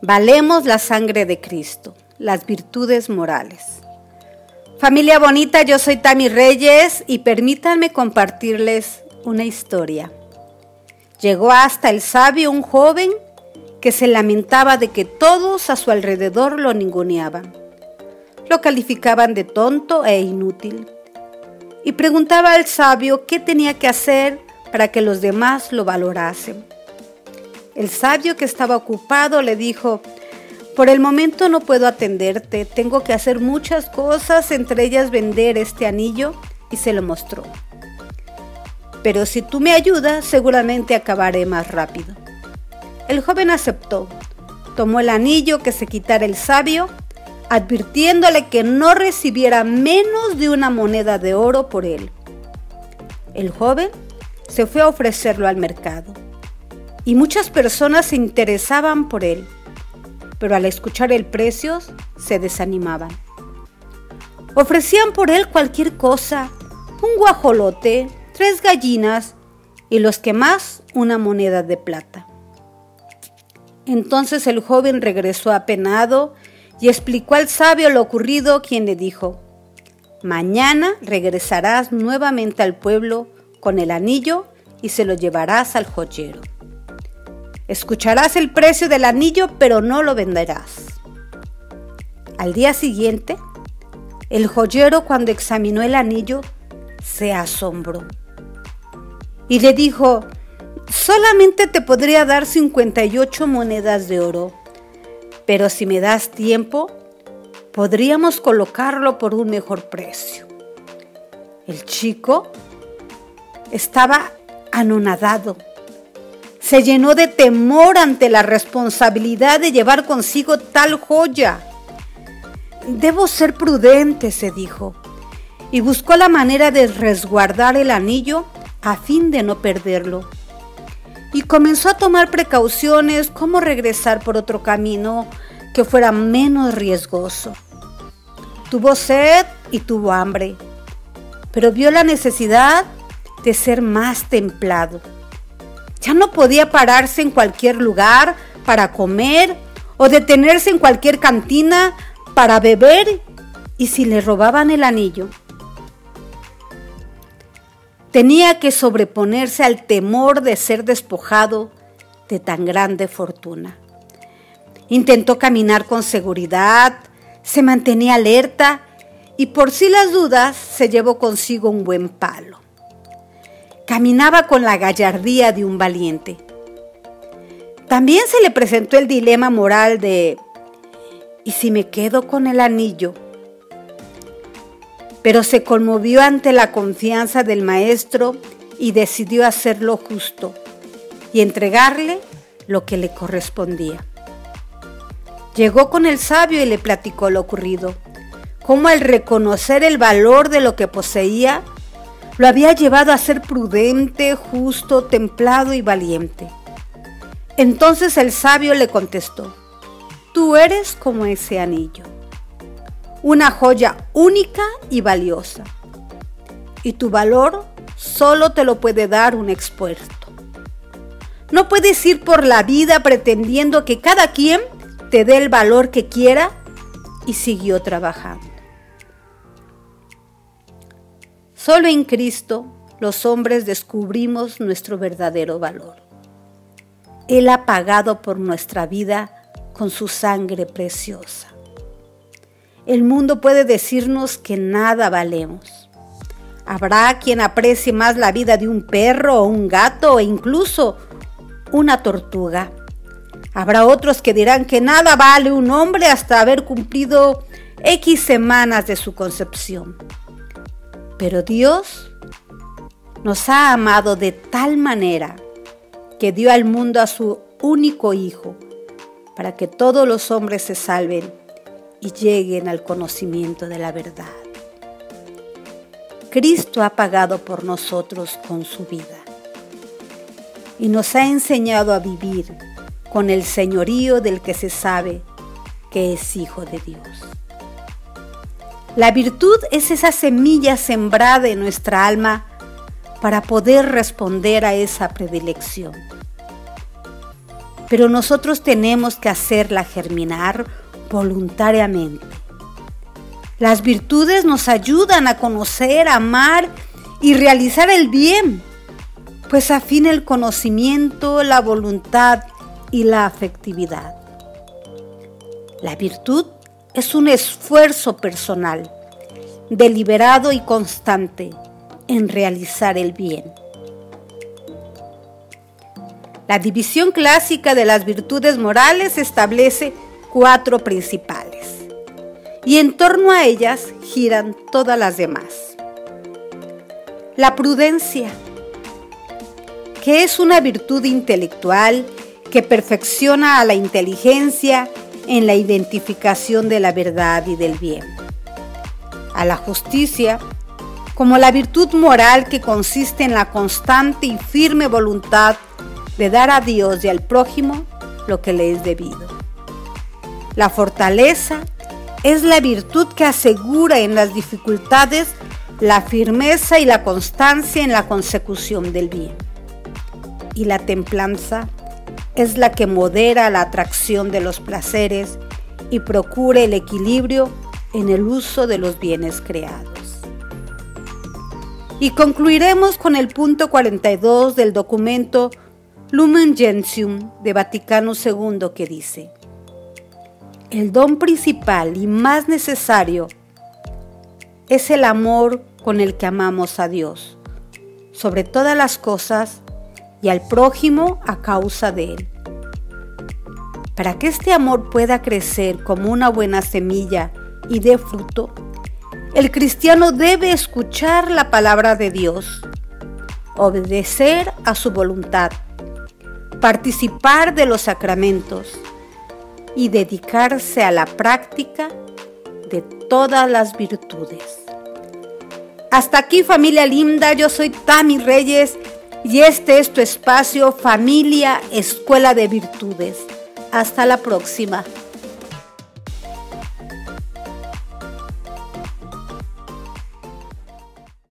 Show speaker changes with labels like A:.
A: Valemos la sangre de Cristo, las virtudes morales. Familia bonita, yo soy Tami Reyes y permítanme compartirles una historia. Llegó hasta el sabio un joven que se lamentaba de que todos a su alrededor lo ninguneaban. Lo calificaban de tonto e inútil. Y preguntaba al sabio qué tenía que hacer para que los demás lo valorasen. El sabio que estaba ocupado le dijo, por el momento no puedo atenderte, tengo que hacer muchas cosas, entre ellas vender este anillo, y se lo mostró. Pero si tú me ayudas, seguramente acabaré más rápido. El joven aceptó, tomó el anillo que se quitara el sabio, advirtiéndole que no recibiera menos de una moneda de oro por él. El joven se fue a ofrecerlo al mercado y muchas personas se interesaban por él, pero al escuchar el precio se desanimaban. Ofrecían por él cualquier cosa, un guajolote, tres gallinas y los que más una moneda de plata. Entonces el joven regresó apenado y explicó al sabio lo ocurrido, quien le dijo, Mañana regresarás nuevamente al pueblo con el anillo y se lo llevarás al joyero. Escucharás el precio del anillo, pero no lo venderás. Al día siguiente, el joyero cuando examinó el anillo se asombró y le dijo, solamente te podría dar 58 monedas de oro, pero si me das tiempo, podríamos colocarlo por un mejor precio. El chico estaba anonadado se llenó de temor ante la responsabilidad de llevar consigo tal joya. Debo ser prudente, se dijo, y buscó la manera de resguardar el anillo a fin de no perderlo. Y comenzó a tomar precauciones como regresar por otro camino que fuera menos riesgoso. Tuvo sed y tuvo hambre, pero vio la necesidad de ser más templado. Ya no podía pararse en cualquier lugar para comer o detenerse en cualquier cantina para beber y si le robaban el anillo. Tenía que sobreponerse al temor de ser despojado de tan grande fortuna. Intentó caminar con seguridad, se mantenía alerta y por si las dudas se llevó consigo un buen palo. Caminaba con la gallardía de un valiente. También se le presentó el dilema moral de, ¿y si me quedo con el anillo? Pero se conmovió ante la confianza del maestro y decidió hacer lo justo y entregarle lo que le correspondía. Llegó con el sabio y le platicó lo ocurrido, cómo al reconocer el valor de lo que poseía, lo había llevado a ser prudente, justo, templado y valiente. Entonces el sabio le contestó, tú eres como ese anillo, una joya única y valiosa, y tu valor solo te lo puede dar un experto. No puedes ir por la vida pretendiendo que cada quien te dé el valor que quiera y siguió trabajando. Solo en Cristo los hombres descubrimos nuestro verdadero valor. Él ha pagado por nuestra vida con su sangre preciosa. El mundo puede decirnos que nada valemos. Habrá quien aprecie más la vida de un perro o un gato o incluso una tortuga. Habrá otros que dirán que nada vale un hombre hasta haber cumplido X semanas de su concepción. Pero Dios nos ha amado de tal manera que dio al mundo a su único Hijo para que todos los hombres se salven y lleguen al conocimiento de la verdad. Cristo ha pagado por nosotros con su vida y nos ha enseñado a vivir con el señorío del que se sabe que es Hijo de Dios. La virtud es esa semilla sembrada en nuestra alma para poder responder a esa predilección. pero nosotros tenemos que hacerla germinar voluntariamente. Las virtudes nos ayudan a conocer, amar y realizar el bien, pues afina el conocimiento, la voluntad y la afectividad. La virtud es un esfuerzo personal, deliberado y constante en realizar el bien. La división clásica de las virtudes morales establece cuatro principales y en torno a ellas giran todas las demás. La prudencia, que es una virtud intelectual que perfecciona a la inteligencia en la identificación de la verdad y del bien. A la justicia, como la virtud moral que consiste en la constante y firme voluntad de dar a Dios y al prójimo lo que le es debido. La fortaleza es la virtud que asegura en las dificultades la firmeza y la constancia en la consecución del bien. Y la templanza es la que modera la atracción de los placeres y procura el equilibrio en el uso de los bienes creados. Y concluiremos con el punto 42 del documento Lumen Gentium de Vaticano II que dice, el don principal y más necesario es el amor con el que amamos a Dios, sobre todas las cosas y al prójimo a causa de Él. Para que este amor pueda crecer como una buena semilla y dé fruto, el cristiano debe escuchar la palabra de Dios, obedecer a su voluntad, participar de los sacramentos y dedicarse a la práctica de todas las virtudes. Hasta aquí familia linda, yo soy Tami Reyes y este es tu espacio Familia Escuela de Virtudes. Hasta la próxima.